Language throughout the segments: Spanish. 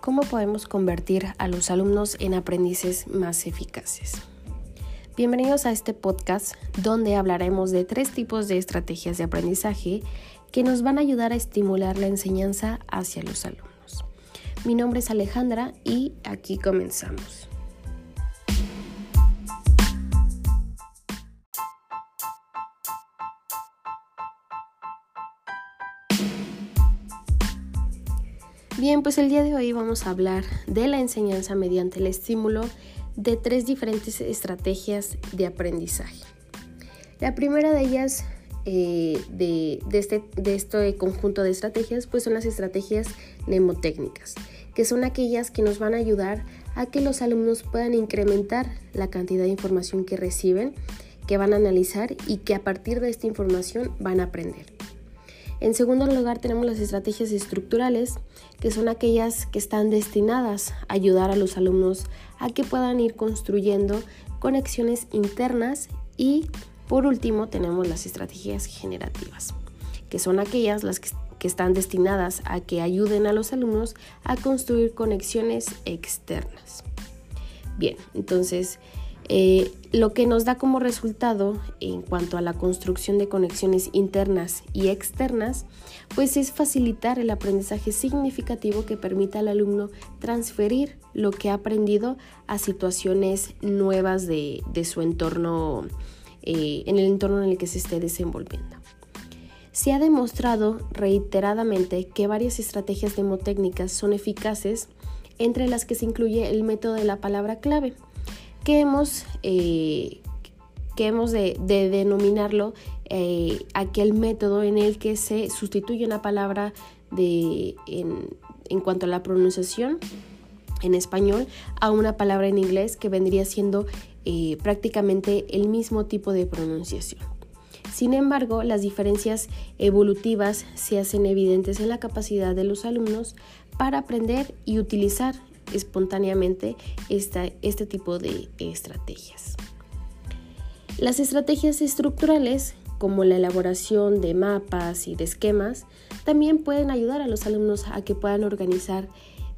¿Cómo podemos convertir a los alumnos en aprendices más eficaces? Bienvenidos a este podcast donde hablaremos de tres tipos de estrategias de aprendizaje que nos van a ayudar a estimular la enseñanza hacia los alumnos. Mi nombre es Alejandra y aquí comenzamos. Bien, pues el día de hoy vamos a hablar de la enseñanza mediante el estímulo de tres diferentes estrategias de aprendizaje. La primera de ellas eh, de, este, de este conjunto de estrategias pues son las estrategias mnemotécnicas, que son aquellas que nos van a ayudar a que los alumnos puedan incrementar la cantidad de información que reciben, que van a analizar y que a partir de esta información van a aprender. En segundo lugar tenemos las estrategias estructurales, que son aquellas que están destinadas a ayudar a los alumnos a que puedan ir construyendo conexiones internas y por último tenemos las estrategias generativas, que son aquellas las que, están destinadas a que ayuden a los alumnos a construir conexiones externas. Bien, entonces eh, lo que nos da como resultado en cuanto a la construcción de conexiones internas y externas, pues es facilitar el aprendizaje significativo que permita al alumno transferir lo que ha aprendido a situaciones nuevas de, su entorno, eh, en el entorno en el que se esté desenvolviendo. Se ha demostrado reiteradamente que varias estrategias demotécnicas son eficaces, entre las que se incluye el método de la palabra clave, que hemos, eh, que hemos de, denominarlo eh, aquel método en el que se sustituye una palabra de, en, cuanto a la pronunciación en español a una palabra en inglés que vendría siendo eh, prácticamente el mismo tipo de pronunciación. Sin embargo, las diferencias evolutivas se hacen evidentes en la capacidad de los alumnos para aprender y utilizar espontáneamente este tipo de estrategias. Las estrategias estructurales, como la elaboración de mapas y de esquemas, también pueden ayudar a los alumnos a que puedan organizar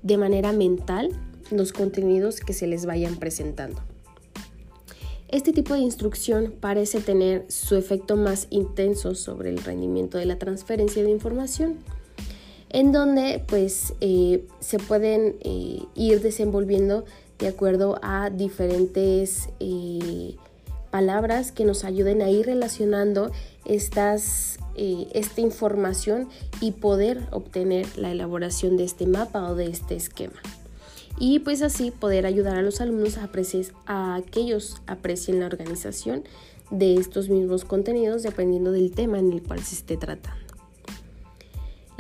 de manera mental los contenidos que se les vayan presentando. Este tipo de instrucción parece tener su efecto más intenso sobre el rendimiento de la transferencia de información en donde pues eh, se pueden eh, ir desenvolviendo de acuerdo a diferentes eh, palabras que nos ayuden a ir relacionando estas, esta información y poder obtener la elaboración de este mapa o de este esquema. Y pues así poder ayudar a los alumnos a, a que ellos aprecien la organización de estos mismos contenidos dependiendo del tema en el cual se esté tratando.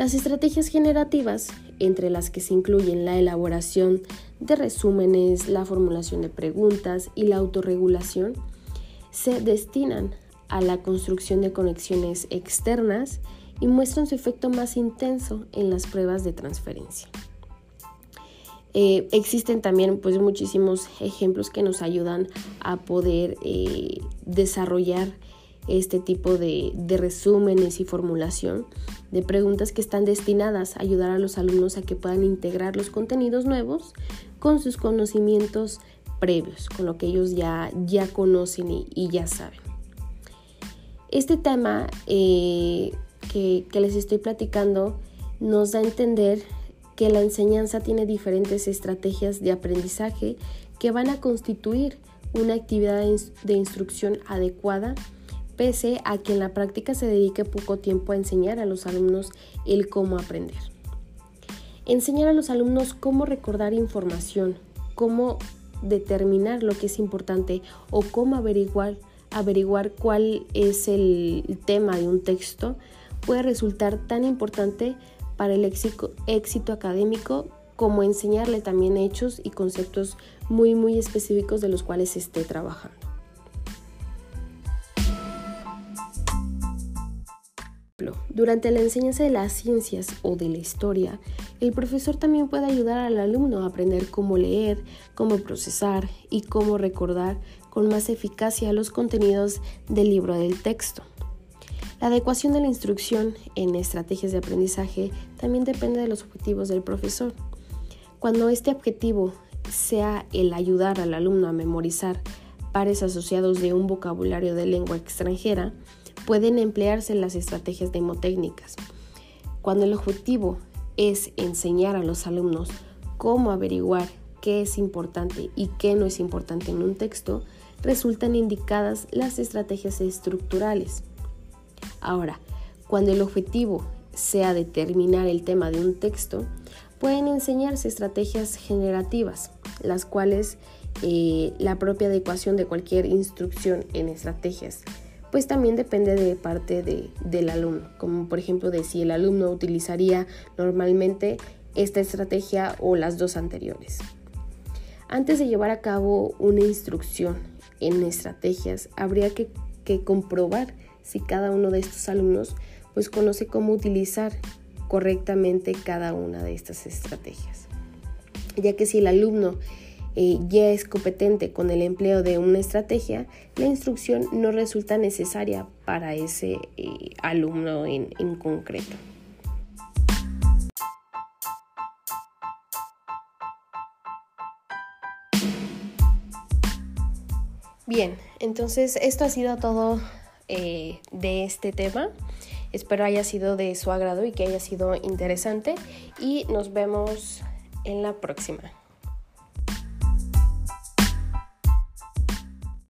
Las estrategias generativas, entre las que se incluyen la elaboración de resúmenes, la formulación de preguntas y la autorregulación, se destinan a la construcción de conexiones externas y muestran su efecto más intenso en las pruebas de transferencia. Eh, existen también pues, muchísimos ejemplos que nos ayudan a poder eh, desarrollar este tipo de, resúmenes y formulación de preguntas que están destinadas a ayudar a los alumnos a que puedan integrar los contenidos nuevos con sus conocimientos previos, con lo que ellos ya, ya conocen y, ya saben. Este tema eh, que les estoy platicando nos da a entender que la enseñanza tiene diferentes estrategias de aprendizaje que van a constituir una actividad de instrucción adecuada pese a que en la práctica se dedique poco tiempo a enseñar a los alumnos el cómo aprender. Enseñar a los alumnos cómo recordar información, cómo determinar lo que es importante o cómo averiguar, averiguar cuál es el tema de un texto puede resultar tan importante para el éxito, académico como enseñarle también hechos y conceptos muy muy específicos de los cuales esté trabajando. Durante la enseñanza de las ciencias o de la historia, el profesor también puede ayudar al alumno a aprender cómo leer, cómo procesar y cómo recordar con más eficacia los contenidos del libro del texto. La adecuación de la instrucción en estrategias de aprendizaje también depende de los objetivos del profesor. Cuando este objetivo sea el ayudar al alumno a memorizar pares asociados de un vocabulario de lengua extranjera, pueden emplearse las estrategias mnemotécnicas. Cuando el objetivo es enseñar a los alumnos cómo averiguar qué es importante y qué no es importante en un texto, resultan indicadas las estrategias estructurales. Ahora, cuando el objetivo sea determinar el tema de un texto, pueden enseñarse estrategias generativas, las cuales eh, la propia adecuación de cualquier instrucción en estrategias, pues también depende de parte del alumno, como por ejemplo de si el alumno utilizaría normalmente esta estrategia o las dos anteriores. Antes de llevar a cabo una instrucción en estrategias, habría que, que comprobar si cada uno de estos alumnos pues conoce cómo utilizar correctamente cada una de estas estrategias. Ya que si el alumno eh, ya es competente con el empleo de una estrategia, la instrucción no resulta necesaria para ese eh, alumno en, concreto. Bien, entonces esto ha sido todo eh, de este tema. Espero haya sido de su agrado y que haya sido interesante y nos vemos en la próxima.